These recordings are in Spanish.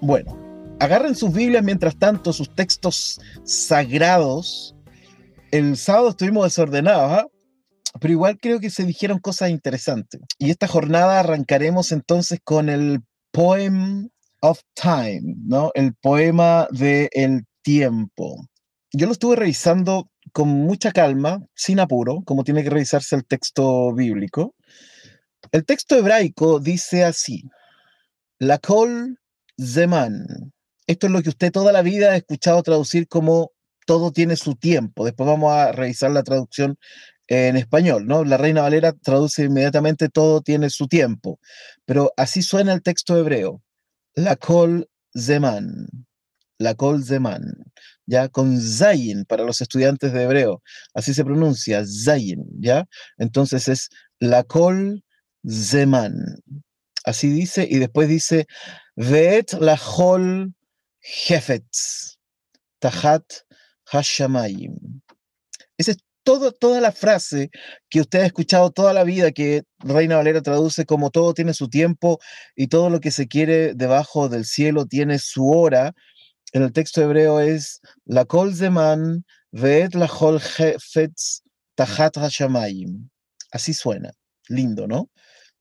Bueno, agarren sus Biblias mientras tanto, sus textos sagrados. El sábado estuvimos desordenados, ¿ah? pero igual creo que se dijeron cosas interesantes. Y esta jornada arrancaremos entonces con el Poem of Time, ¿no? El poema de el tiempo. Yo lo estuve revisando con mucha calma, sin apuro, como tiene que revisarse el texto bíblico. El texto hebraico dice así: La kol zeman. Esto es lo que usted toda la vida ha escuchado traducir como todo tiene su tiempo. Después vamos a revisar la traducción en español, ¿no? La Reina Valera traduce inmediatamente todo tiene su tiempo, pero así suena el texto hebreo. La kol zeman. La kol zeman. Ya con zayin para los estudiantes de hebreo. Así se pronuncia, zayin, ¿ya? Entonces es la kol zeman. Así dice y después dice Veet la hol hefetz. Tahat hashamayim. Esa es todo, toda la frase que usted ha escuchado toda la vida, que Reina Valera traduce como todo tiene su tiempo y todo lo que se quiere debajo del cielo tiene su hora. En el texto hebreo es la kol zeman, veet la hol hefetz, tahat hashamayim. Así suena. Lindo, ¿no?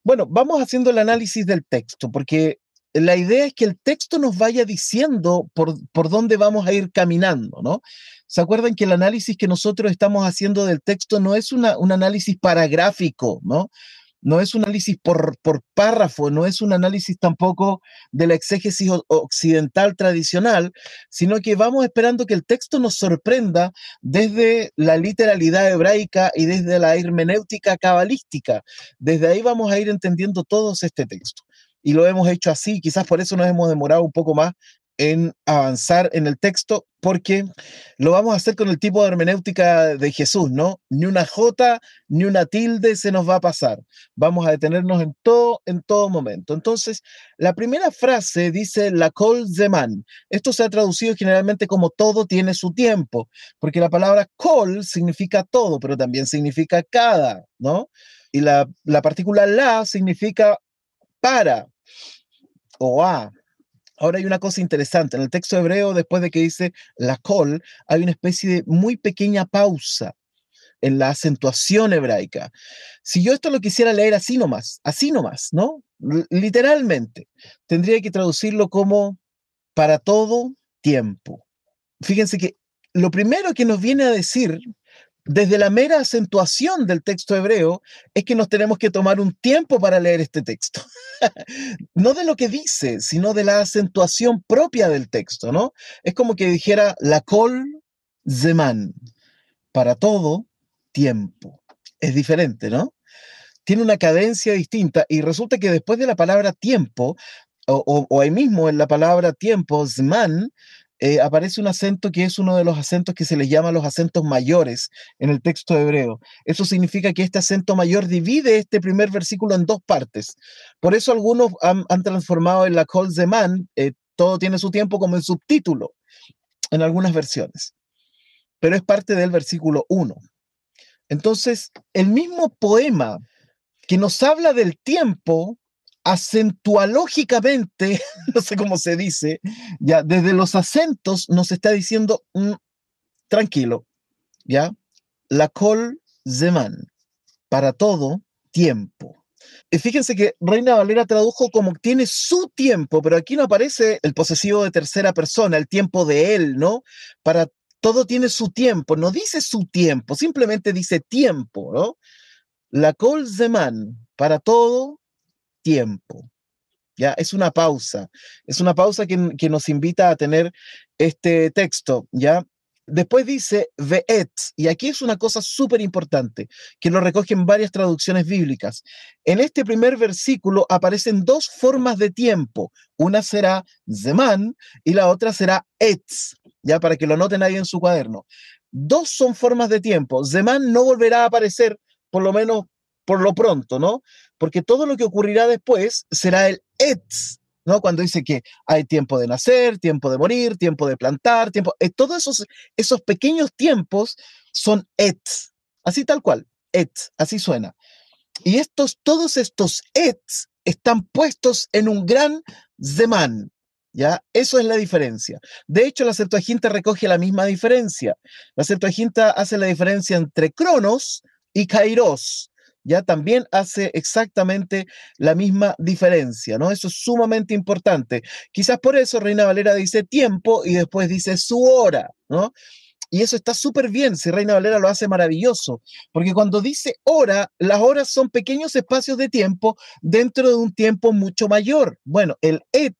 Bueno, vamos haciendo el análisis del texto, porque la idea es que el texto nos vaya diciendo por, por dónde vamos a ir caminando, ¿no? ¿Se acuerdan que el análisis que nosotros estamos haciendo del texto no es una, un análisis paragráfico, ¿no? No es un análisis por, por párrafo, no es un análisis tampoco de la exégesis occidental tradicional, sino que vamos esperando que el texto nos sorprenda desde la literalidad hebraica y desde la hermenéutica cabalística. Desde ahí vamos a ir entendiendo todos este texto y lo hemos hecho así. Quizás por eso nos hemos demorado un poco más en avanzar en el texto, porque lo vamos a hacer con el tipo de hermenéutica de Jesús, ¿no? Ni una jota, ni una tilde se nos va a pasar. Vamos a detenernos en todo, en todo momento. Entonces, la primera frase dice la kol zeman. Esto se ha traducido generalmente como todo tiene su tiempo, porque la palabra kol significa todo, pero también significa cada, ¿no? Y la, la partícula la significa para o a. Ahora hay una cosa interesante. En el texto hebreo, después de que dice la col, hay una especie de muy pequeña pausa en la acentuación hebraica. Si yo esto lo quisiera leer así nomás, así nomás, ¿no? literalmente, tendría que traducirlo como para todo tiempo. Fíjense que lo primero que nos viene a decir desde la mera acentuación del texto hebreo es que nos tenemos que tomar un tiempo para leer este texto. no de lo que dice, sino de la acentuación propia del texto, ¿no? Es como que dijera la col zeman, para todo tiempo. Es diferente, ¿no? Tiene una cadencia distinta y resulta que después de la palabra tiempo, o, o ahí mismo en la palabra tiempo, zman, eh, aparece un acento que es uno de los acentos que se les llama los acentos mayores en el texto hebreo. Eso significa que este acento mayor divide este primer versículo en dos partes. Por eso algunos han, transformado en la Kol Zeman, eh, todo tiene su tiempo como en subtítulo en algunas versiones. Pero es parte del versículo 1. Entonces, el mismo poema que nos habla del tiempo acentualógicamente, no sé cómo se dice, ya desde los acentos nos está diciendo, mm, tranquilo, ya, la col zeman, para todo tiempo. Y fíjense que Reina Valera tradujo como tiene su tiempo, pero aquí no aparece el posesivo de tercera persona, el tiempo de él, ¿no? Para todo tiene su tiempo, no dice su tiempo, simplemente dice tiempo, ¿no? La col zeman, para todo tiempo. ¿ya? Es una pausa, es una pausa que, que, nos invita a tener este texto, ¿ya? Después dice ve'et, y aquí es una cosa súper importante, que lo recogen varias traducciones bíblicas. En este primer versículo aparecen dos formas de tiempo. Una será zeman y la otra será etz, ya para que lo noten ahí en su cuaderno. Dos son formas de tiempo. Zeman no volverá a aparecer, por lo menos por lo pronto, ¿no? Porque todo lo que ocurrirá después será el etz, ¿no? Cuando dice que hay tiempo de nacer, tiempo de morir, tiempo de plantar, tiempo, eh, todos esos, esos pequeños tiempos son et, así tal cual, et, así suena. Y estos, todos estos et están puestos en un gran zeman, ¿ya? Eso es la diferencia. De hecho, la Septuaginta recoge la misma diferencia. La Septuaginta hace la diferencia entre cronos y kairos, ya también hace exactamente la misma diferencia, ¿no? Eso es sumamente importante. Quizás por eso Reina Valera dice tiempo y después dice su hora, ¿no? Y eso está súper bien, si Reina Valera lo hace maravilloso, porque cuando dice hora, las horas son pequeños espacios de tiempo dentro de un tiempo mucho mayor. Bueno, el et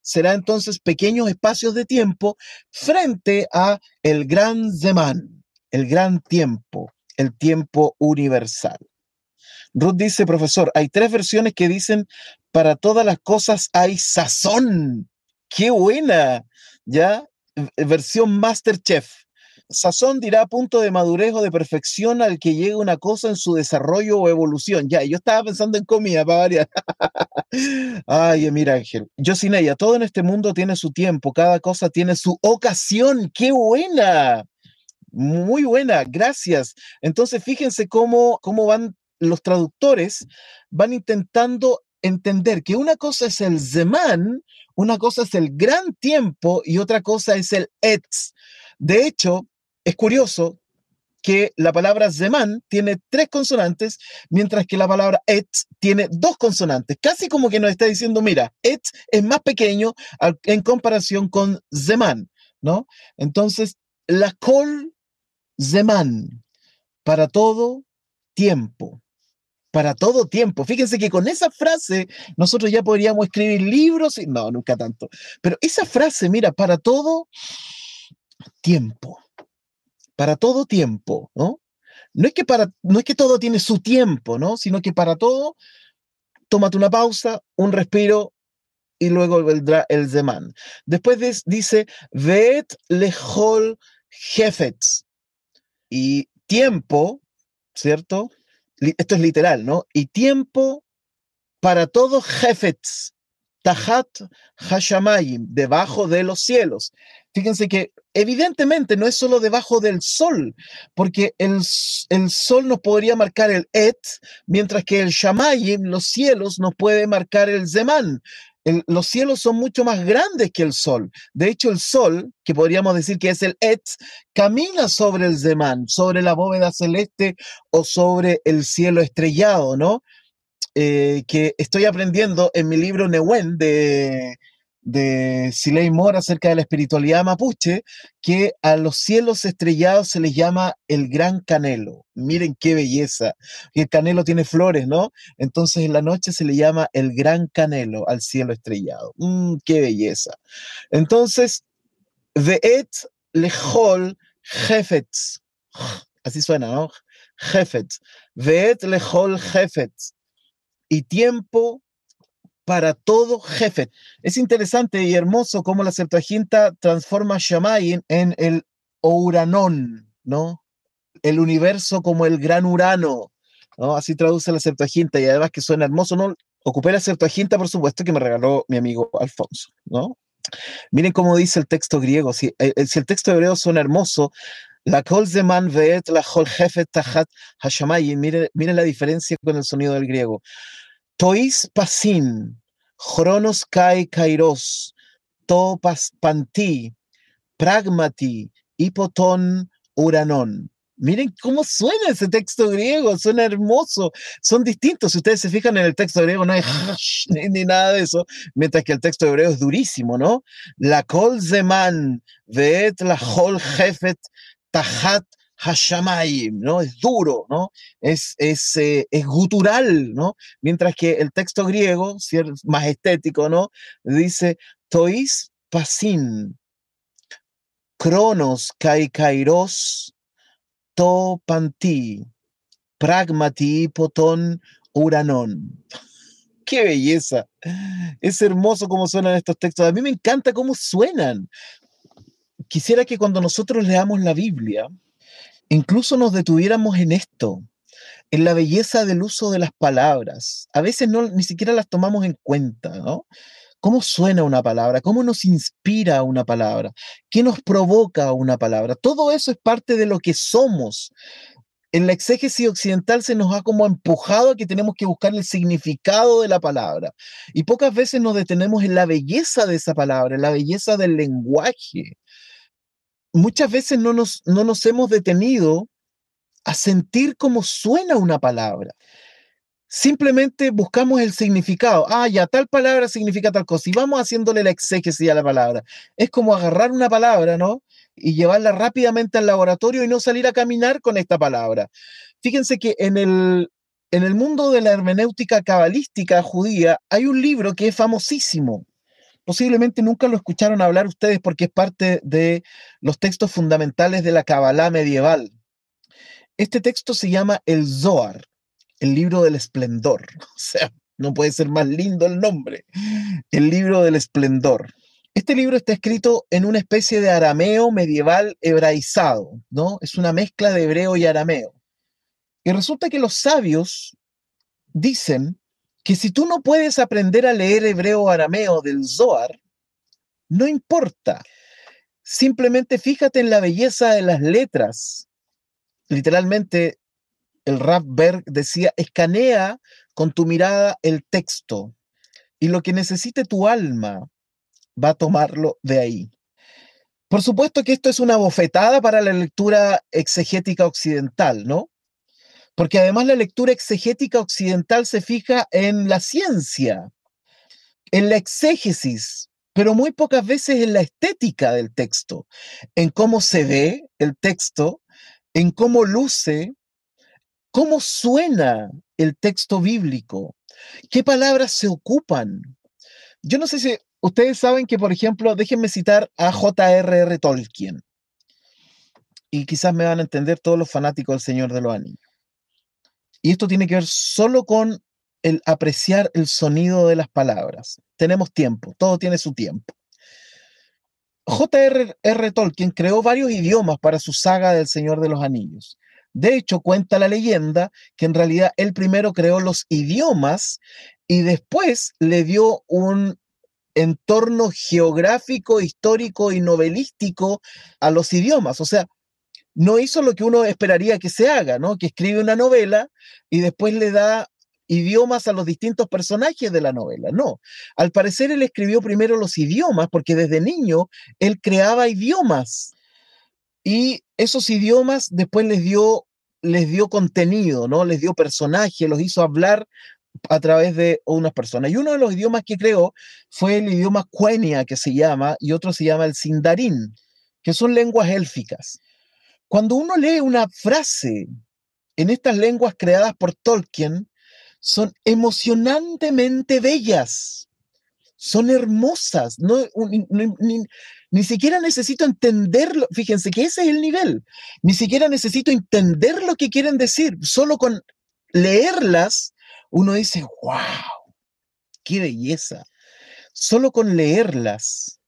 será entonces pequeños espacios de tiempo frente a el gran zeman, el gran tiempo, el tiempo universal. Ruth dice, profesor, hay tres versiones que dicen, para todas las cosas hay sazón. ¡Qué buena! ¿Ya? Versión Masterchef. Sazón dirá punto de madurez o de perfección al que llega una cosa en su desarrollo o evolución. Ya, yo estaba pensando en comida para variar. Ay, mira, Ángel. Yo sin ella, todo en este mundo tiene su tiempo, cada cosa tiene su ocasión. ¡Qué buena! Muy buena, gracias. Entonces, fíjense cómo, cómo van los traductores van intentando entender que una cosa es el Zeman, una cosa es el gran tiempo y otra cosa es el Etz. De hecho, es curioso que la palabra Zeman tiene tres consonantes, mientras que la palabra Etz tiene dos consonantes. Casi como que nos está diciendo, mira, Etz es más pequeño en comparación con Zeman, ¿no? Entonces, la Kol Zeman, para todo tiempo para todo tiempo. Fíjense que con esa frase nosotros ya podríamos escribir libros y no, nunca tanto. Pero esa frase, mira, para todo tiempo. Para todo tiempo, ¿no? No es que para no es que todo tiene su tiempo, ¿no? Sino que para todo tómate una pausa, un respiro y luego vendrá el Zeman. Después dice Vet lehol jefetz. Y tiempo, ¿cierto? Esto es literal, ¿no? Y tiempo para todo jefetz, tahat hashamayim, debajo de los cielos. Fíjense que evidentemente no es solo debajo del sol, porque el, el, sol nos podría marcar el et, mientras que el shamayim, los cielos, nos puede marcar el zeman los cielos son mucho más grandes que el sol. De hecho, el sol, que podríamos decir que es el Etz, camina sobre el Zemán, sobre la bóveda celeste o sobre el cielo estrellado, ¿no? Eh, que estoy aprendiendo en mi libro Newen de, de Siley Moore acerca de la espiritualidad mapuche, que a los cielos estrellados se les llama el gran canelo. Miren qué belleza. el canelo tiene flores, ¿no? Entonces en la noche se le llama el gran canelo al cielo estrellado. Mm, qué belleza. Entonces, Veet lehol jefetz. Así suena, ¿no? Jefetz. Veet lehol jefetz. Y tiempo para todo jefe. Es interesante y hermoso cómo la Septuaginta transforma Shammai en el Uranón, ¿no? El universo como el gran Urano, ¿no? Así traduce la Septuaginta y además que suena hermoso, ¿no? Ocupé la Septuaginta, por supuesto, que me regaló mi amigo Alfonso, ¿no? Miren cómo dice el texto griego, si, eh, eh, si el texto hebreo suena hermoso, la kol zeman veet la kol jefet tahat hashamayim, miren, miren la diferencia con el sonido del griego. Tois pasin, Chronos kai kairos, topas panti, pragmati, hipoton uranon. Miren cómo suena ese texto griego, suena hermoso. Son distintos. Si ustedes se fijan en el texto griego, no hay ni, nada de eso, mientras que el texto hebreo es durísimo, ¿no? La kol zeman, veet la hol jefet, tahat Hashamayim, ¿no? Es duro, ¿no? Es, es, eh, es gutural, ¿no? Mientras que el texto griego, más estético, ¿no? Dice, tois pasin. Cronos kai kairos to panti, pragmati poton uranon. ¡Qué belleza! Es hermoso cómo suenan estos textos. A mí me encanta cómo suenan. Quisiera que cuando nosotros leamos la Biblia, incluso nos detuviéramos en esto, en la belleza del uso de las palabras. A veces no, ni siquiera las tomamos en cuenta, ¿no? ¿Cómo suena una palabra? ¿Cómo nos inspira una palabra? ¿Qué nos provoca una palabra? Todo eso es parte de lo que somos. En la exégesis occidental se nos ha como empujado a que tenemos que buscar el significado de la palabra. Y pocas veces nos detenemos en la belleza de esa palabra, en la belleza del lenguaje. Muchas veces no nos, no nos hemos detenido a sentir cómo suena una palabra simplemente buscamos el significado. Ah, ya, tal palabra significa tal cosa. Y vamos haciéndole la exégesis a la palabra. Es como agarrar una palabra, ¿no? Y llevarla rápidamente al laboratorio y no salir a caminar con esta palabra. Fíjense que en el, en el mundo de la hermenéutica cabalística judía hay un libro que es famosísimo. Posiblemente nunca lo escucharon hablar ustedes porque es parte de los textos fundamentales de la Kabbalah medieval. Este texto se llama el Zohar el libro del esplendor. O sea, no puede ser más lindo el nombre. El libro del esplendor. Este libro está escrito en una especie de arameo medieval hebraizado, ¿no? Es una mezcla de hebreo y arameo. Y resulta que los sabios dicen que si tú no puedes aprender a leer hebreo o arameo del Zohar, no importa. Simplemente fíjate en la belleza de las letras. Literalmente el Rap Berg decía, escanea con tu mirada el texto y lo que necesite tu alma va a tomarlo de ahí. Por supuesto que esto es una bofetada para la lectura exegética occidental, ¿no? Porque además la lectura exegética occidental se fija en la ciencia, en la exégesis, pero muy pocas veces en la estética del texto, en cómo se ve el texto, en cómo luce, ¿Cómo suena el texto bíblico? ¿Qué palabras se ocupan? Yo no sé si ustedes saben que, por ejemplo, déjenme citar a J.R.R. Tolkien. Y quizás me van a entender todos los fanáticos del Señor de los Anillos. Y esto tiene que ver solo con el apreciar el sonido de las palabras. Tenemos tiempo, todo tiene su tiempo. J.R.R. Tolkien creó varios idiomas para su saga del Señor de los Anillos. De hecho, cuenta la leyenda que en realidad él primero creó los idiomas y después le dio un entorno geográfico, histórico y novelístico a los idiomas. O sea, no hizo lo que uno esperaría que se haga, ¿no? Que escribe una novela y después le da idiomas a los distintos personajes de la novela. No, al parecer él escribió primero los idiomas porque desde niño él creaba idiomas y esos idiomas después les dio, les dio contenido, ¿no? Les dio personaje, los hizo hablar a través de unas personas. Y uno de los idiomas que creó fue el idioma Quenya, que se llama, y otro se llama el Sindarin, que son lenguas élficas. Cuando uno lee una frase en estas lenguas creadas por Tolkien, son emocionantemente bellas, son hermosas, no, ni siquiera necesito entenderlo. Fíjense que ese es el nivel. Ni siquiera necesito entender lo que quieren decir. Solo con leerlas, uno dice, wow, qué belleza. Solo con leerlas,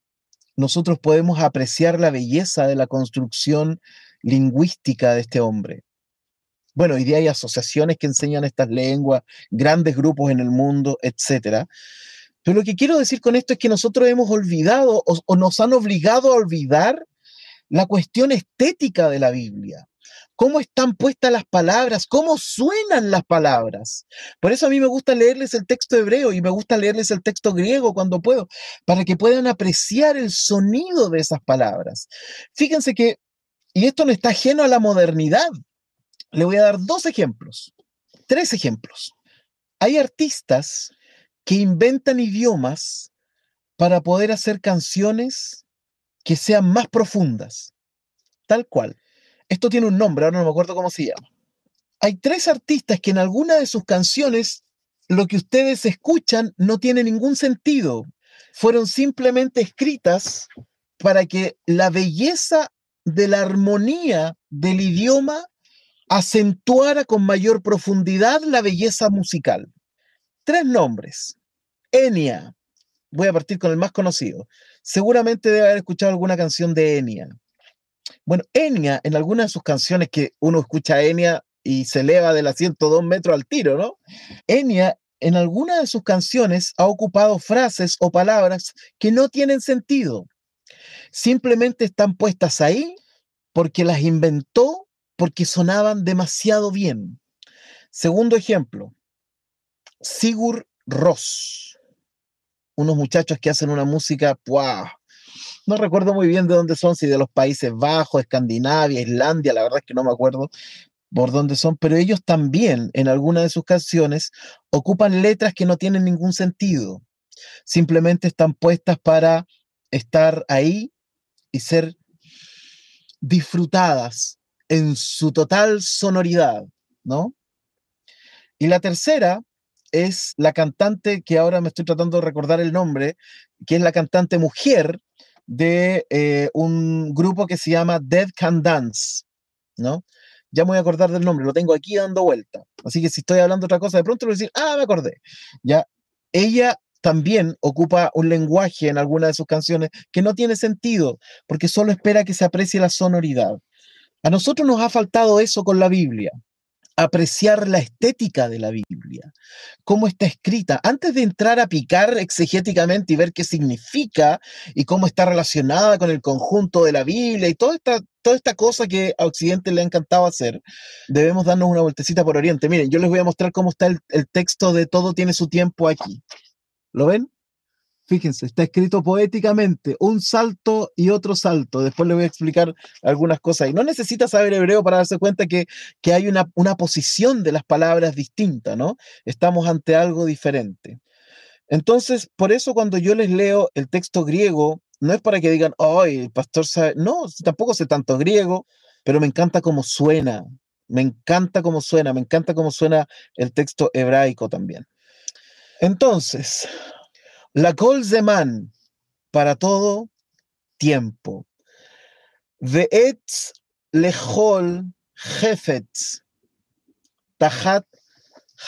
nosotros podemos apreciar la belleza de la construcción lingüística de este hombre. Bueno, hoy día hay asociaciones que enseñan estas lenguas, grandes grupos en el mundo, etcétera. Pero lo que quiero decir con esto es que nosotros hemos olvidado o, nos han obligado a olvidar la cuestión estética de la Biblia cómo están puestas las palabras, cómo suenan las palabras. Por eso a mí me gusta leerles el texto hebreo y me gusta leerles el texto griego cuando puedo, para que puedan apreciar el sonido de esas palabras. Fíjense que, y esto no está ajeno a la modernidad, le voy a dar dos ejemplos, tres ejemplos. Hay artistas que inventan idiomas para poder hacer canciones que sean más profundas, tal cual. Esto tiene un nombre, ahora no me acuerdo cómo se llama. Hay tres artistas que en alguna de sus canciones lo que ustedes escuchan no tiene ningún sentido. Fueron simplemente escritas para que la belleza de la armonía del idioma acentuara con mayor profundidad la belleza musical. Tres nombres. Enya. Voy a partir con el más conocido. Seguramente debe haber escuchado alguna canción de Enya. Bueno, Enya, en algunas de sus canciones que uno escucha a Enya y se eleva del asiento dos metros al tiro, ¿no? Enya, en algunas de sus canciones, ha ocupado frases o palabras que no tienen sentido. Simplemente están puestas ahí porque las inventó, porque sonaban demasiado bien. Segundo ejemplo, Sigur Ross, unos muchachos que hacen una música. No recuerdo muy bien de dónde son, si de los Países Bajos, Escandinavia, Islandia, la verdad es que no me acuerdo por dónde son, pero ellos también en alguna de sus canciones ocupan letras que no tienen ningún sentido. Simplemente están puestas para estar ahí y ser disfrutadas en su total sonoridad, ¿no? Y la tercera es la cantante que ahora me estoy tratando de recordar el nombre, que es la cantante mujer de eh, un grupo que se llama Dead Can Dance, ¿no? Ya me voy a acordar del nombre, lo tengo aquí dando vuelta. Así que si estoy hablando otra cosa, de pronto voy a decir, ah, me acordé. Ya, ella también ocupa un lenguaje en alguna de sus canciones que no tiene sentido, porque solo espera que se aprecie la sonoridad. A nosotros nos ha faltado eso con la Biblia, apreciar la estética de la Biblia, cómo está escrita, antes de entrar a picar exegéticamente y ver qué significa y cómo está relacionada con el conjunto de la Biblia y toda esta, toda esta cosa que a Occidente le ha encantado hacer, debemos darnos una vueltecita por Oriente. Miren, yo les voy a mostrar cómo está el, el texto de Todo tiene su tiempo aquí. ¿Lo ven? Fíjense, está escrito poéticamente, un salto y otro salto. Después les voy a explicar algunas cosas. Y no necesita saber hebreo para darse cuenta que, que hay una, una posición de las palabras distinta, ¿no? Estamos ante algo diferente. Entonces, por eso cuando yo les leo el texto griego, no es para que digan, ay, el pastor sabe. No, tampoco sé tanto griego, pero me encanta cómo suena. Me encanta cómo suena, me encanta cómo suena el texto hebraico también. Entonces, la Kol Zeman, para todo tiempo. Lechol jefetz tahat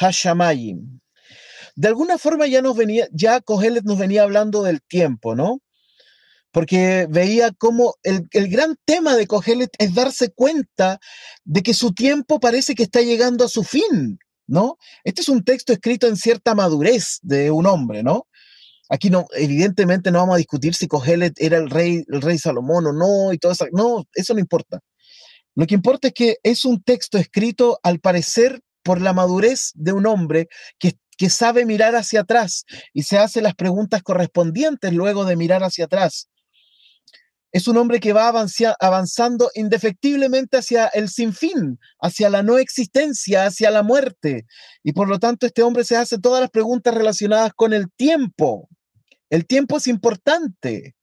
hashamayim. De alguna forma ya nos venía, ya Kohelet nos venía hablando del tiempo, ¿no? Porque veía cómo el, el gran tema de Kohelet es darse cuenta de que su tiempo parece que está llegando a su fin. ¿No? Este es un texto escrito en cierta madurez de un hombre, ¿no? Aquí no, evidentemente no vamos a discutir si Cogelet era el rey, el rey Salomón o no, y todo eso. No, eso no importa. Lo que importa es que es un texto escrito, al parecer, por la madurez de un hombre que, que sabe mirar hacia atrás y se hace las preguntas correspondientes luego de mirar hacia atrás. Es un hombre que va avanzando indefectiblemente hacia el sinfín, hacia la no existencia, hacia la muerte. Y por lo tanto este hombre se hace todas las preguntas relacionadas con el tiempo. El tiempo es importante.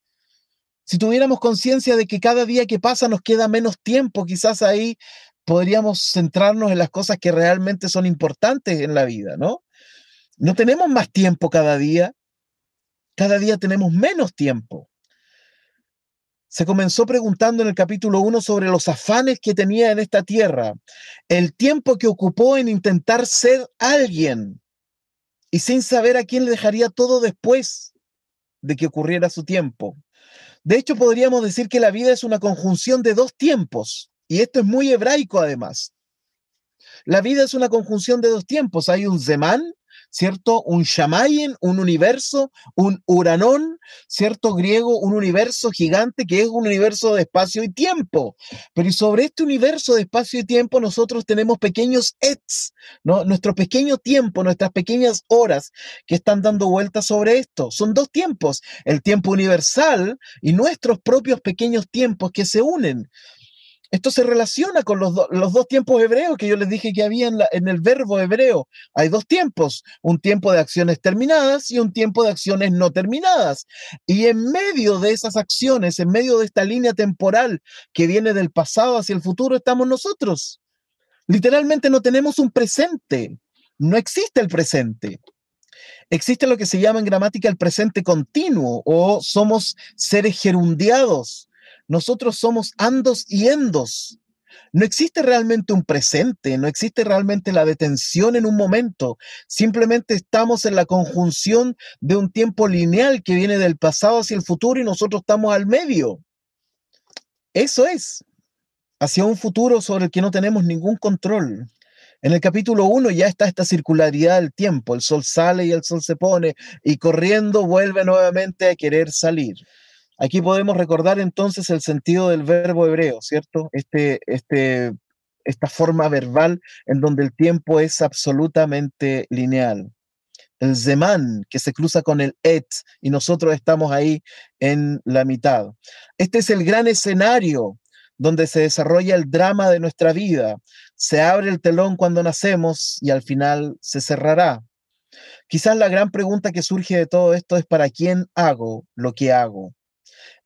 Si tuviéramos conciencia de que cada día que pasa nos queda menos tiempo, quizás ahí podríamos centrarnos en las cosas que realmente son importantes en la vida, ¿no? No tenemos más tiempo cada día, cada día tenemos menos tiempo se comenzó preguntando en el capítulo 1 sobre los afanes que tenía en esta tierra, el tiempo que ocupó en intentar ser alguien y sin saber a quién le dejaría todo después de que ocurriera su tiempo. De hecho, podríamos decir que la vida es una conjunción de dos tiempos, y esto es muy hebraico además. La vida es una conjunción de dos tiempos. Hay un Zemán ¿cierto? Un Shamayin, un universo, un Uranón, ¿cierto? Griego, un universo gigante que es un universo de espacio y tiempo. Pero sobre este universo de espacio y tiempo nosotros tenemos pequeños ets, ¿no? Nuestro pequeño tiempo, nuestras pequeñas horas que están dando vueltas sobre esto. Son dos tiempos, el tiempo universal y nuestros propios pequeños tiempos que se unen. Esto se relaciona con los, dos tiempos hebreos que yo les dije que había en, el verbo hebreo. Hay dos tiempos, un tiempo de acciones terminadas y un tiempo de acciones no terminadas. Y en medio de esas acciones, en medio de esta línea temporal que viene del pasado hacia el futuro, estamos nosotros. Literalmente no tenemos un presente, no existe el presente. Existe lo que se llama en gramática el presente continuo o somos seres gerundiados. Nosotros somos andos y endos. No existe realmente un presente, no existe realmente la detención en un momento. Simplemente estamos en la conjunción de un tiempo lineal que viene del pasado hacia el futuro y nosotros estamos al medio. Eso es, hacia un futuro sobre el que no tenemos ningún control. En el capítulo 1 ya está esta circularidad del tiempo, el sol sale y el sol se pone y corriendo vuelve nuevamente a querer salir. Aquí podemos recordar entonces el sentido del verbo hebreo, ¿cierto? Este, este, esta forma verbal en donde el tiempo es absolutamente lineal. El zeman, que se cruza con el et, y nosotros estamos ahí en la mitad. Este es el gran escenario donde se desarrolla el drama de nuestra vida. Se abre el telón cuando nacemos y al final se cerrará. Quizás la gran pregunta que surge de todo esto es ¿para quién hago lo que hago?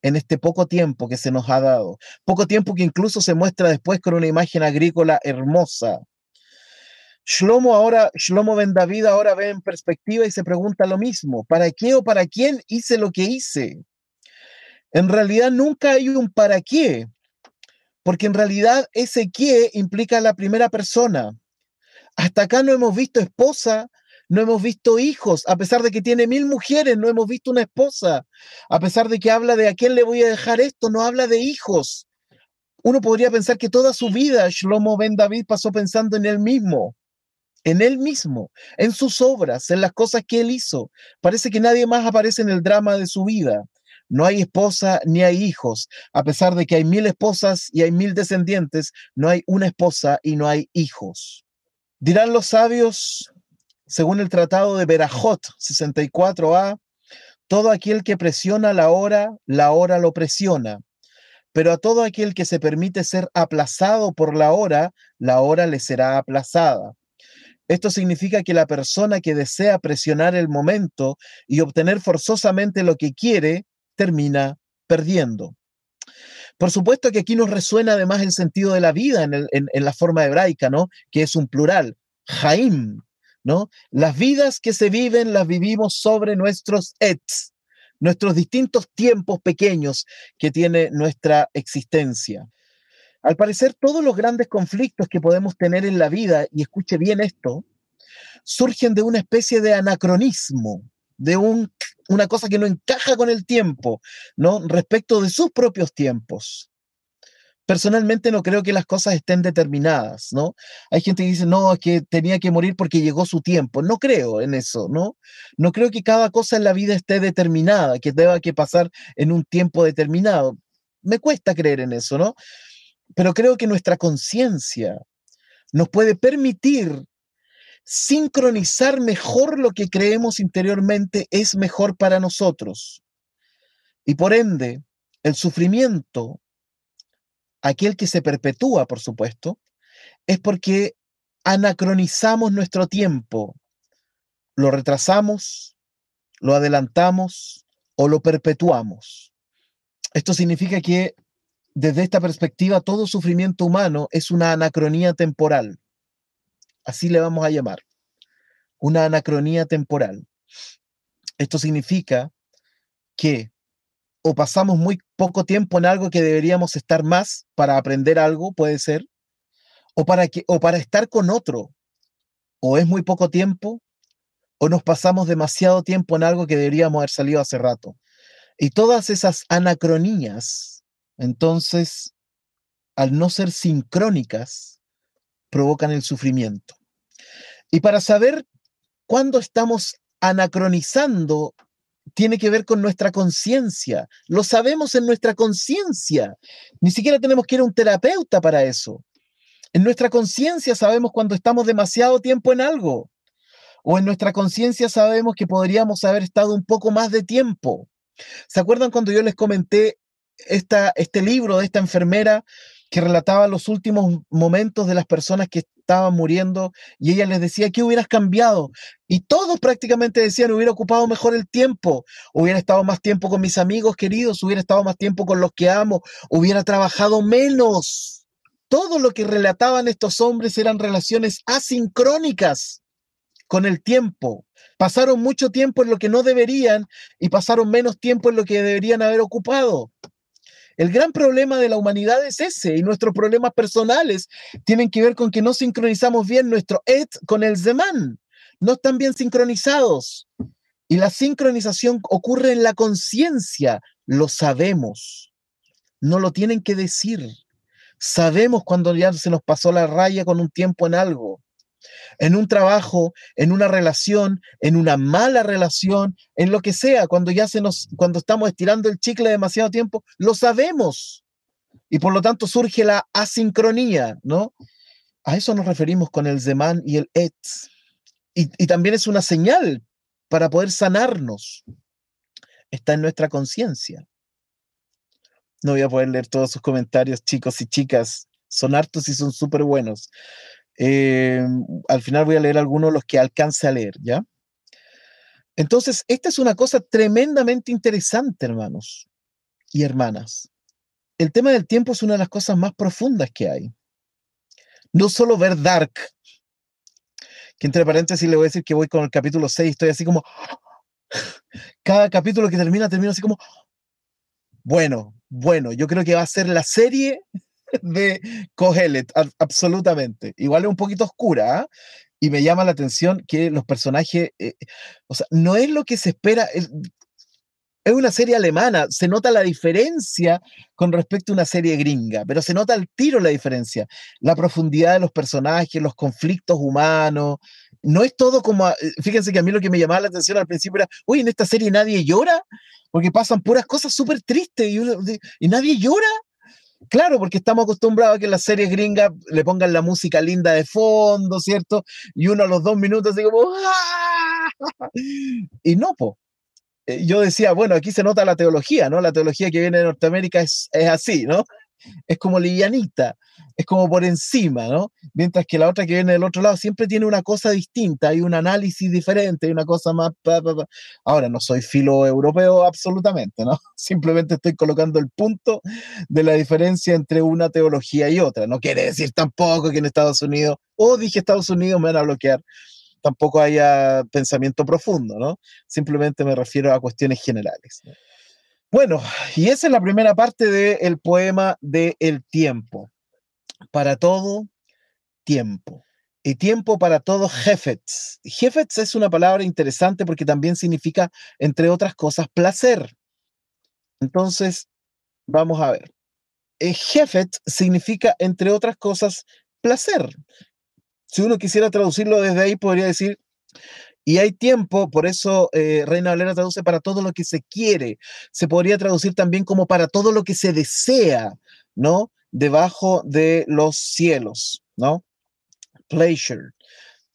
En este poco tiempo que se nos ha dado, poco tiempo que incluso se muestra después con una imagen agrícola hermosa. Shlomo ahora, Shlomo Ben David ahora ve en perspectiva y se pregunta lo mismo, ¿para qué o para quién hice lo que hice? En realidad nunca hay un para qué, porque en realidad ese qué implica la primera persona. Hasta acá no hemos visto esposa, no hemos visto hijos, a pesar de que tiene mil mujeres, no hemos visto una esposa, a pesar de que habla de a quién le voy a dejar esto, no habla de hijos. Uno podría pensar que toda su vida Shlomo Ben David pasó pensando en él mismo, en él mismo, en sus obras, en las cosas que él hizo. Parece que nadie más aparece en el drama de su vida no hay esposa ni hay hijos. A pesar de que hay mil esposas y hay mil descendientes, no hay una esposa y no hay hijos. Dirán los sabios, según el tratado de Berajot 64a, todo aquel que presiona la hora, la hora lo presiona. Pero a todo aquel que se permite ser aplazado por la hora, la hora le será aplazada. Esto significa que la persona que desea presionar el momento y obtener forzosamente lo que quiere, termina perdiendo. Por supuesto que aquí nos resuena además el sentido de la vida en, la forma hebraica, ¿no? Que es un plural, Jaim, ¿no? Las vidas que se viven las vivimos sobre nuestros ets, nuestros distintos tiempos pequeños que tiene nuestra existencia. Al parecer, todos los grandes conflictos que podemos tener en la vida, y escuche bien esto, surgen de una especie de anacronismo, de un una cosa que no encaja con el tiempo, ¿no? Respecto de sus propios tiempos. Personalmente no creo que las cosas estén determinadas, ¿no? Hay gente que dice, no, es que tenía que morir porque llegó su tiempo. No creo en eso, ¿no? No creo que cada cosa en la vida esté determinada, que deba que pasar en un tiempo determinado. Me cuesta creer en eso, ¿no? Pero creo que nuestra conciencia nos puede permitir sincronizar mejor lo que creemos interiormente es mejor para nosotros. Y por ende, el sufrimiento, aquel que se perpetúa, por supuesto, es porque anacronizamos nuestro tiempo, lo retrasamos, lo adelantamos o lo perpetuamos. Esto significa que desde esta perspectiva todo sufrimiento humano es una anacronía temporal así le vamos a llamar, una anacronía temporal. Esto significa que o pasamos muy poco tiempo en algo que deberíamos estar más para aprender algo, puede ser, o para, que, o para estar con otro, o es muy poco tiempo, o nos pasamos demasiado tiempo en algo que deberíamos haber salido hace rato. Y todas esas anacronías, entonces, al no ser sincrónicas, provocan el sufrimiento. Y para saber cuándo estamos anacronizando, tiene que ver con nuestra conciencia. Lo sabemos en nuestra conciencia. Ni siquiera tenemos que ir a un terapeuta para eso. En nuestra conciencia sabemos cuando estamos demasiado tiempo en algo. O en nuestra conciencia sabemos que podríamos haber estado un poco más de tiempo. ¿Se acuerdan cuando yo les comenté esta, este libro de esta enfermera que relataba los últimos momentos de las personas que estaban muriendo y ella les decía, ¿qué hubieras cambiado? Y todos prácticamente decían, hubiera ocupado mejor el tiempo, hubiera estado más tiempo con mis amigos queridos, hubiera estado más tiempo con los que amo, hubiera trabajado menos. Todo lo que relataban estos hombres eran relaciones asincrónicas con el tiempo. Pasaron mucho tiempo en lo que no deberían y pasaron menos tiempo en lo que deberían haber ocupado. El gran problema de la humanidad es ese y nuestros problemas personales tienen que ver con que no sincronizamos bien nuestro et con el zeman. No están bien sincronizados. Y la sincronización ocurre en la conciencia, lo sabemos. No lo tienen que decir. Sabemos cuando ya se nos pasó la raya con un tiempo en algo en un trabajo, en una relación, en una mala relación, en lo que sea, cuando ya se nos, cuando estamos estirando el chicle demasiado tiempo, lo sabemos. Y por lo tanto surge la asincronía, ¿no? A eso nos referimos con el Zeman y el Et. Y, y también es una señal para poder sanarnos. Está en nuestra conciencia. No voy a poder leer todos sus comentarios, chicos y chicas. Son hartos y son súper buenos. Eh, al final voy a leer algunos de los que alcance a leer, ¿ya? Entonces, esta es una cosa tremendamente interesante, hermanos y hermanas. El tema del tiempo es una de las cosas más profundas que hay. No solo ver Dark, que entre paréntesis le voy a decir que voy con el capítulo 6, estoy así como, cada capítulo que termina, termino así como, bueno, bueno, yo creo que va a ser la serie de Kohelet, absolutamente. Igual es un poquito oscura, ¿ah? y me llama la atención que los personajes, eh, o sea, no es lo que se espera. Es, es una serie alemana, se nota la diferencia con respecto a una serie gringa, pero se nota al tiro la diferencia. La profundidad de los personajes, los conflictos humanos. No es todo como. Eh, fíjense que a mí lo que me llamaba la atención al principio era, uy, en esta serie nadie llora, porque pasan puras cosas súper tristes y nadie llora. Claro, porque estamos acostumbrados a que las series gringas le pongan la música linda de fondo, ¿cierto? Y uno a los dos minutos así como... ¡Ah! Y no, po. Eh, yo decía, bueno, aquí se nota la teología, ¿no? La teología que viene de Norteamérica es, es así, ¿no? Es como livianita, es como por encima, ¿no? Mientras que la otra que viene del otro lado siempre tiene una cosa distinta, hay un análisis diferente, hay una cosa más... Ahora, no soy filo europeo absolutamente, ¿no? Simplemente estoy colocando el punto de la diferencia entre una teología y otra. No quiere decir tampoco que en Estados Unidos, o dije Estados Unidos me van a bloquear, tampoco haya pensamiento profundo, ¿no? Simplemente me refiero a cuestiones generales. Bueno, y esa es la primera parte del poema de El tiempo. Para todo, tiempo. Y tiempo para todo, Jefetz. Jefetz es una palabra interesante porque también significa, entre otras cosas, placer. Entonces, vamos a ver. Eh, Jefetz significa, entre otras cosas, placer. Si uno quisiera traducirlo desde ahí, podría decir y hay tiempo, por eso eh, Reina Valera traduce para todo lo que se quiere. Se podría traducir también como para todo lo que se desea, ¿no? Debajo de los cielos, ¿no? Pleasure.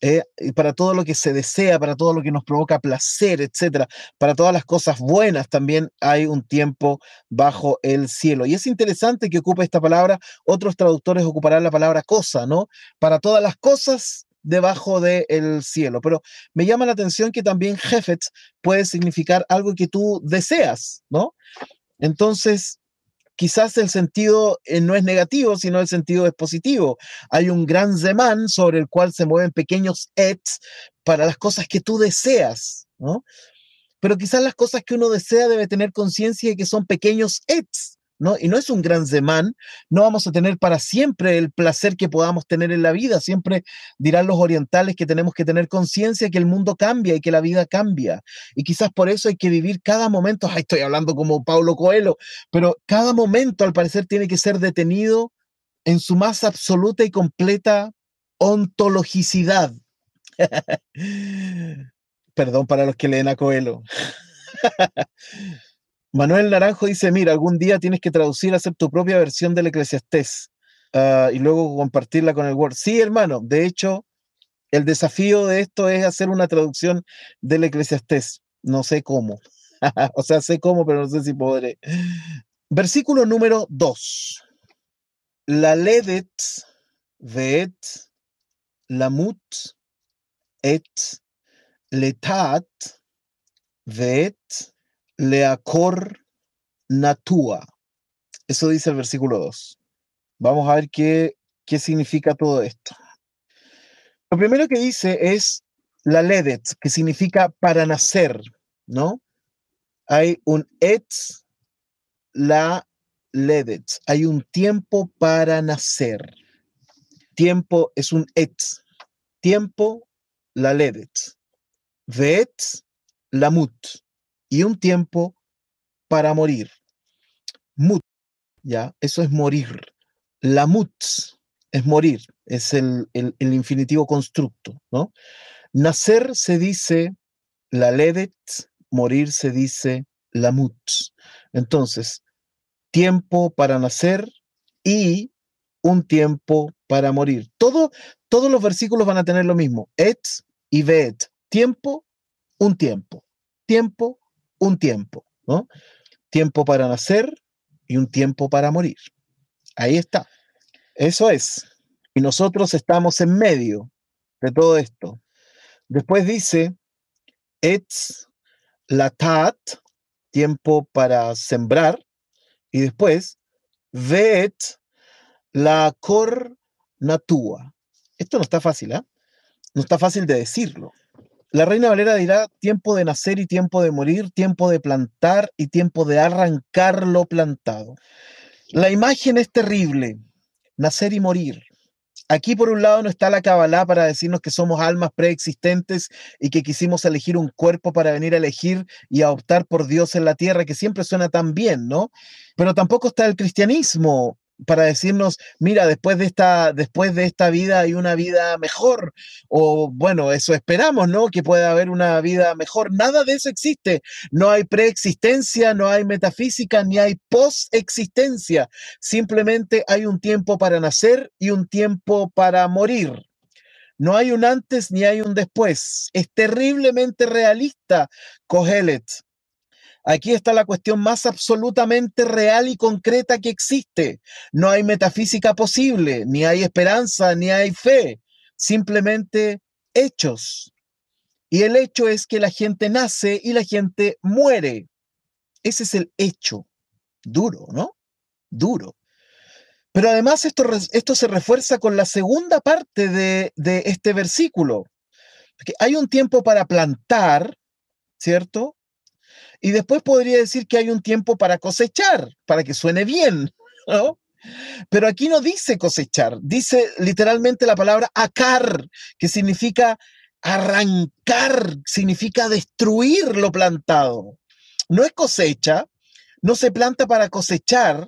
Eh, y para todo lo que se desea, para todo lo que nos provoca placer, etcétera, para todas las cosas buenas también hay un tiempo bajo el cielo. Y es interesante que ocupe esta palabra, otros traductores ocuparán la palabra cosa, ¿no? Para todas las cosas debajo del cielo. Pero me llama la atención que también Jefetz puede significar algo que tú deseas, ¿no? Entonces, quizás el sentido eh, no es negativo, sino el sentido es positivo. Hay un gran zeman sobre el cual se mueven pequeños ets para las cosas que tú deseas, ¿no? Pero quizás las cosas que uno desea debe tener conciencia de que son pequeños ets, ¿no? Y no es un gran zemán, no vamos a tener para siempre el placer que podamos tener en la vida. Siempre dirán los orientales que tenemos que tener conciencia que el mundo cambia y que la vida cambia. Y quizás por eso hay que vivir cada momento, ay, estoy hablando como Paulo Coelho, pero cada momento al parecer tiene que ser detenido en su más absoluta y completa ontologicidad. Perdón para los que leen a Coelho. Manuel Naranjo dice, mira, algún día tienes que traducir, hacer tu propia versión del Eclesiastés uh, y luego compartirla con el Word. Sí, hermano, de hecho, el desafío de esto es hacer una traducción del Eclesiastés. No sé cómo. o sea, sé cómo, pero no sé si podré. Versículo número 2. La ledet, veet, lamut, et, letat, veet, leacor natua. Eso dice el versículo 2. Vamos a ver qué, qué significa todo esto. Lo primero que dice es la ledet, que significa para nacer, ¿no? Hay un etz, la ledet. Hay un tiempo para nacer. Tiempo es un etz. Tiempo, la ledet. Vet, la mut. Y un tiempo para morir. Mut, ¿ya? Eso es morir. La mut es morir, es el, el, infinitivo constructo, ¿no? Nacer se dice la ledet, morir se dice la mut. Entonces, tiempo para nacer y un tiempo para morir. Todo, todos los versículos van a tener lo mismo. Et y vet. Tiempo, un tiempo. Tiempo, un tiempo. ¿no? Tiempo para nacer y un tiempo para morir. Ahí está. Eso es. Y nosotros estamos en medio de todo esto. Después dice, etz latat, tiempo para sembrar, y después, vet la cor natua. Esto no está fácil, ¿eh? No está fácil de decirlo. La Reina Valera dirá tiempo de nacer y tiempo de morir, tiempo de plantar y tiempo de arrancar lo plantado. La imagen es terrible, nacer y morir. Aquí por un lado no está la Kabbalah para decirnos que somos almas preexistentes y que quisimos elegir un cuerpo para venir a elegir y a optar por Dios en la tierra, que siempre suena tan bien, ¿no? Pero tampoco está el cristianismo para decirnos, mira, después de esta, después de esta vida hay una vida mejor, o bueno, eso esperamos, ¿no? Que pueda haber una vida mejor. Nada de eso existe. No hay preexistencia, no hay metafísica, ni hay postexistencia. Simplemente hay un tiempo para nacer y un tiempo para morir. No hay un antes ni hay un después. Es terriblemente realista Cogelet. Aquí está la cuestión más absolutamente real y concreta que existe. No hay metafísica posible, ni hay esperanza, ni hay fe, simplemente hechos. Y el hecho es que la gente nace y la gente muere. Ese es el hecho. Duro, ¿no? Duro. Pero además esto, esto se refuerza con la segunda parte de, de este versículo. Que hay un tiempo para plantar, ¿cierto? Y después podría decir que hay un tiempo para cosechar, para que suene bien, ¿no? Pero aquí no dice cosechar, dice literalmente la palabra acar, que significa arrancar, significa destruir lo plantado. No es cosecha, no se planta para cosechar,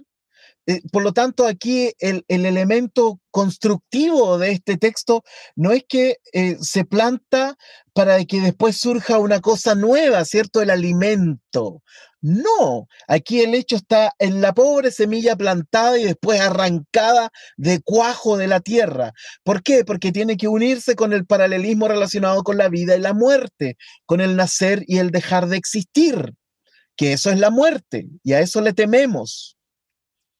eh, por lo tanto, aquí el, elemento constructivo de este texto no es que eh, se planta para que después surja una cosa nueva, ¿cierto? El alimento. No, aquí el hecho está en la pobre semilla plantada y después arrancada de cuajo de la tierra. ¿Por qué? Porque tiene que unirse con el paralelismo relacionado con la vida y la muerte, con el nacer y el dejar de existir, que eso es la muerte y a eso le tememos.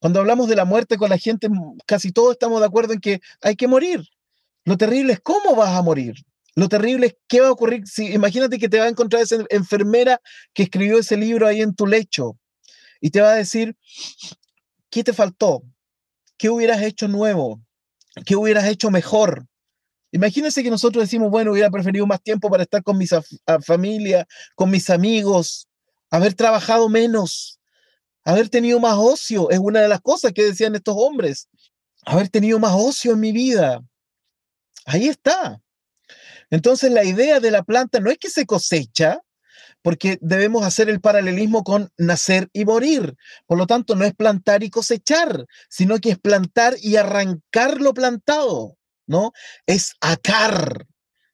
Cuando hablamos de la muerte con la gente, casi todos estamos de acuerdo en que hay que morir. Lo terrible es cómo vas a morir. Lo terrible es qué va a ocurrir. Si, imagínate que te va a encontrar esa enfermera que escribió ese libro ahí en tu lecho y te va a decir, ¿qué te faltó? ¿Qué hubieras hecho nuevo? ¿Qué hubieras hecho mejor? Imagínense que nosotros decimos, bueno, hubiera preferido más tiempo para estar con mi familia, con mis amigos, haber trabajado menos, Haber tenido más ocio es una de las cosas que decían estos hombres. Haber tenido más ocio en mi vida. Ahí está. Entonces la idea de la planta no es que se cosecha, porque debemos hacer el paralelismo con nacer y morir. Por lo tanto, no es plantar y cosechar, sino que es plantar y arrancar lo plantado, ¿no? Es acar,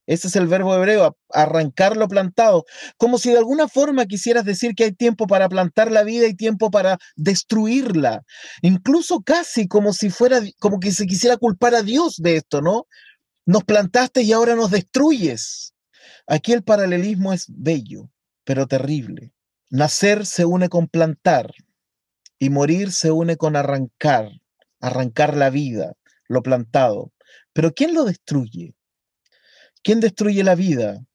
ese es el verbo hebreo, arrancar lo plantado. Como si de alguna forma quisieras decir que hay tiempo para plantar la vida y tiempo para destruirla. Incluso casi como si fuera, como que se quisiera culpar a Dios de esto, ¿no? Nos plantaste y ahora nos destruyes. Aquí el paralelismo es bello, pero terrible. Nacer se une con plantar y morir se une con arrancar, arrancar la vida, lo plantado. Pero ¿quién lo destruye? ¿Quién destruye la vida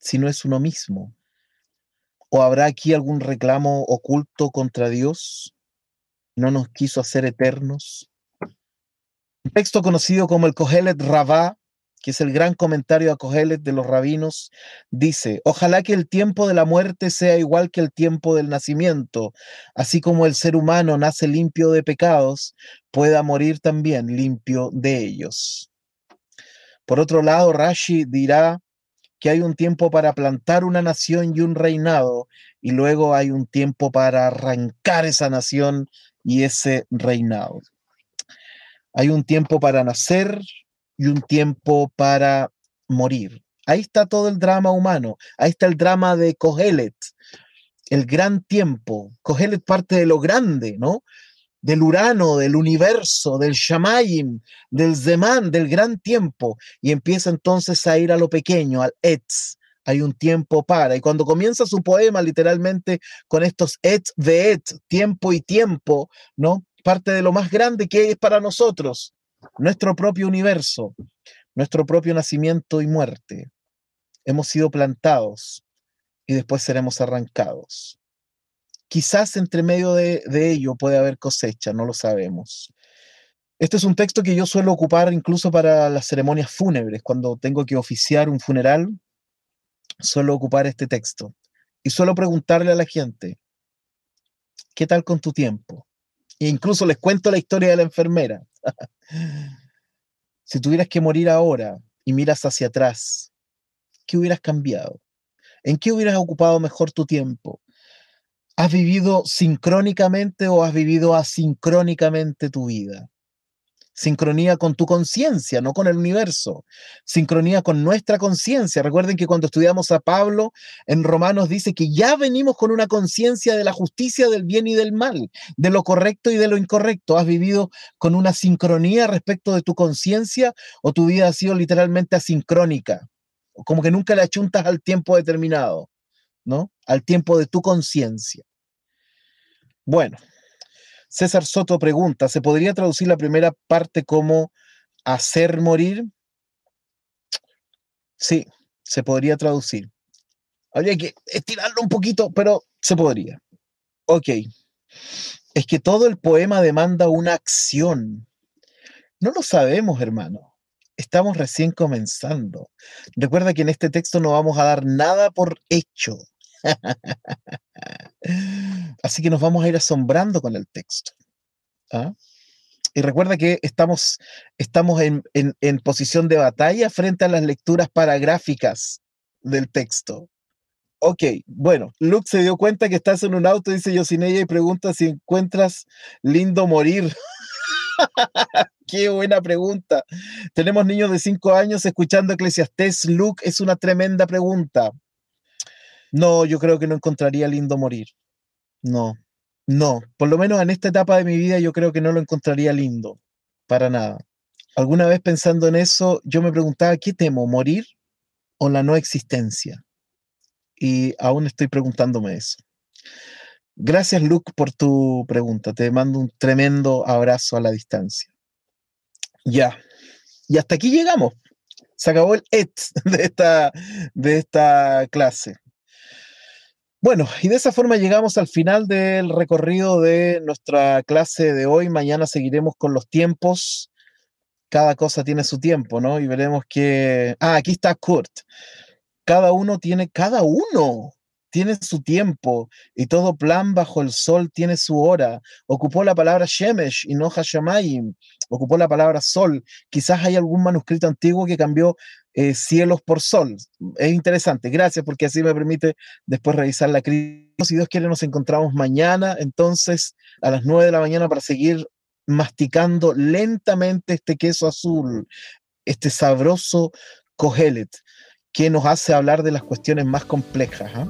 si no es uno mismo? ¿O habrá aquí algún reclamo oculto contra Dios? ¿No nos quiso hacer eternos? Un texto conocido como el Kohelet Rabá que es el gran comentario a Cogelet de los rabinos, dice, ojalá que el tiempo de la muerte sea igual que el tiempo del nacimiento, así como el ser humano nace limpio de pecados, pueda morir también limpio de ellos. Por otro lado, Rashi dirá que hay un tiempo para plantar una nación y un reinado, y luego hay un tiempo para arrancar esa nación y ese reinado. Hay un tiempo para nacer y un tiempo para morir. Ahí está todo el drama humano. Ahí está el drama de Kohelet, el gran tiempo. Kohelet parte de lo grande, ¿no? Del Urano, del universo, del Shamayim, del Zeman, del gran tiempo. Y empieza entonces a ir a lo pequeño, al Etz. Hay un tiempo para. Y cuando comienza su poema, literalmente con estos Etz de Et, tiempo y tiempo, ¿no? parte de lo más grande que es para nosotros, nuestro propio universo, nuestro propio nacimiento y muerte. Hemos sido plantados y después seremos arrancados. Quizás entre medio de, ello puede haber cosecha, no lo sabemos. Este es un texto que yo suelo ocupar incluso para las ceremonias fúnebres. Cuando tengo que oficiar un funeral, suelo ocupar este texto. Y suelo preguntarle a la gente, ¿qué tal con tu tiempo? E incluso les cuento la historia de la enfermera. si tuvieras que morir ahora y miras hacia atrás, ¿qué hubieras cambiado? ¿En qué hubieras ocupado mejor tu tiempo? ¿Has vivido sincrónicamente o has vivido asincrónicamente tu vida? sincronía con tu conciencia, no con el universo, sincronía con nuestra conciencia. Recuerden que cuando estudiamos a Pablo en Romanos dice que ya venimos con una conciencia de la justicia, del bien y del mal, de lo correcto y de lo incorrecto. ¿Has vivido con una sincronía respecto de tu conciencia o tu vida ha sido literalmente asincrónica? Como que nunca le achuntas al tiempo determinado, ¿no? Al tiempo de tu conciencia. Bueno, César Soto pregunta, ¿se podría traducir la primera parte como hacer morir? Sí, se podría traducir. Habría que estirarlo un poquito, pero se podría. Ok. Es que todo el poema demanda una acción. No lo sabemos, hermano. Estamos recién comenzando. Recuerda que en este texto no vamos a dar nada por hecho. Así que nos vamos a ir asombrando con el texto. ¿ah? Y recuerda que estamos, estamos en, en, posición de batalla frente a las lecturas paragráficas del texto. Ok, bueno, Luke se dio cuenta que estás en un auto, dice yo sin ella, y pregunta si encuentras lindo morir. Qué buena pregunta. Tenemos niños de 5 años escuchando Eclesiastés. Luke, es una tremenda pregunta. No, yo creo que no encontraría lindo morir. No, no, por lo menos en esta etapa de mi vida yo creo que no lo encontraría lindo, para nada. Alguna vez pensando en eso, yo me preguntaba, ¿qué temo, morir o la no existencia? Y aún estoy preguntándome eso. Gracias, Luke, por tu pregunta. Te mando un tremendo abrazo a la distancia. Ya. Y hasta aquí llegamos. Se acabó el ET de esta, de esta clase. Bueno, y de esa forma llegamos al final del recorrido de nuestra clase de hoy. Mañana seguiremos con los tiempos. Cada cosa tiene su tiempo, ¿no? Y veremos que... Ah, aquí está Kurt. Cada uno tiene, cada uno tiene su tiempo y todo plan bajo el sol tiene su hora. Ocupó la palabra Shemesh y no Hashamayim. Ocupó la palabra sol. Quizás hay algún manuscrito antiguo que cambió eh, cielos por sol. Es interesante, gracias porque así me permite después revisar la crítica. Si Dios quiere, nos encontramos mañana, entonces a las 9 de la mañana para seguir masticando lentamente este queso azul, este sabroso cogelet que nos hace hablar de las cuestiones más complejas. ¿ah?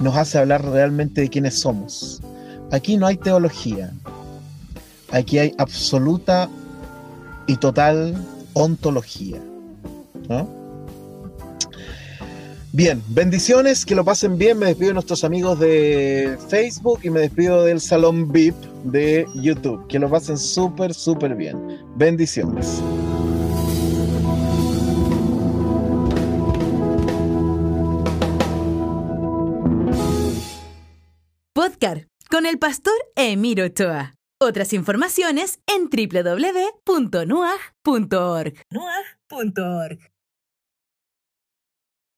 Nos hace hablar realmente de quiénes somos. Aquí no hay teología. Aquí hay absoluta y total ontología. Bien, bendiciones, que lo pasen bien. Me despido de nuestros amigos de Facebook y me despido del Salón VIP de YouTube. Que lo pasen súper, súper bien. Bendiciones. Podcast con el pastor Emiro Ochoa. Otras informaciones en www.nuag.org.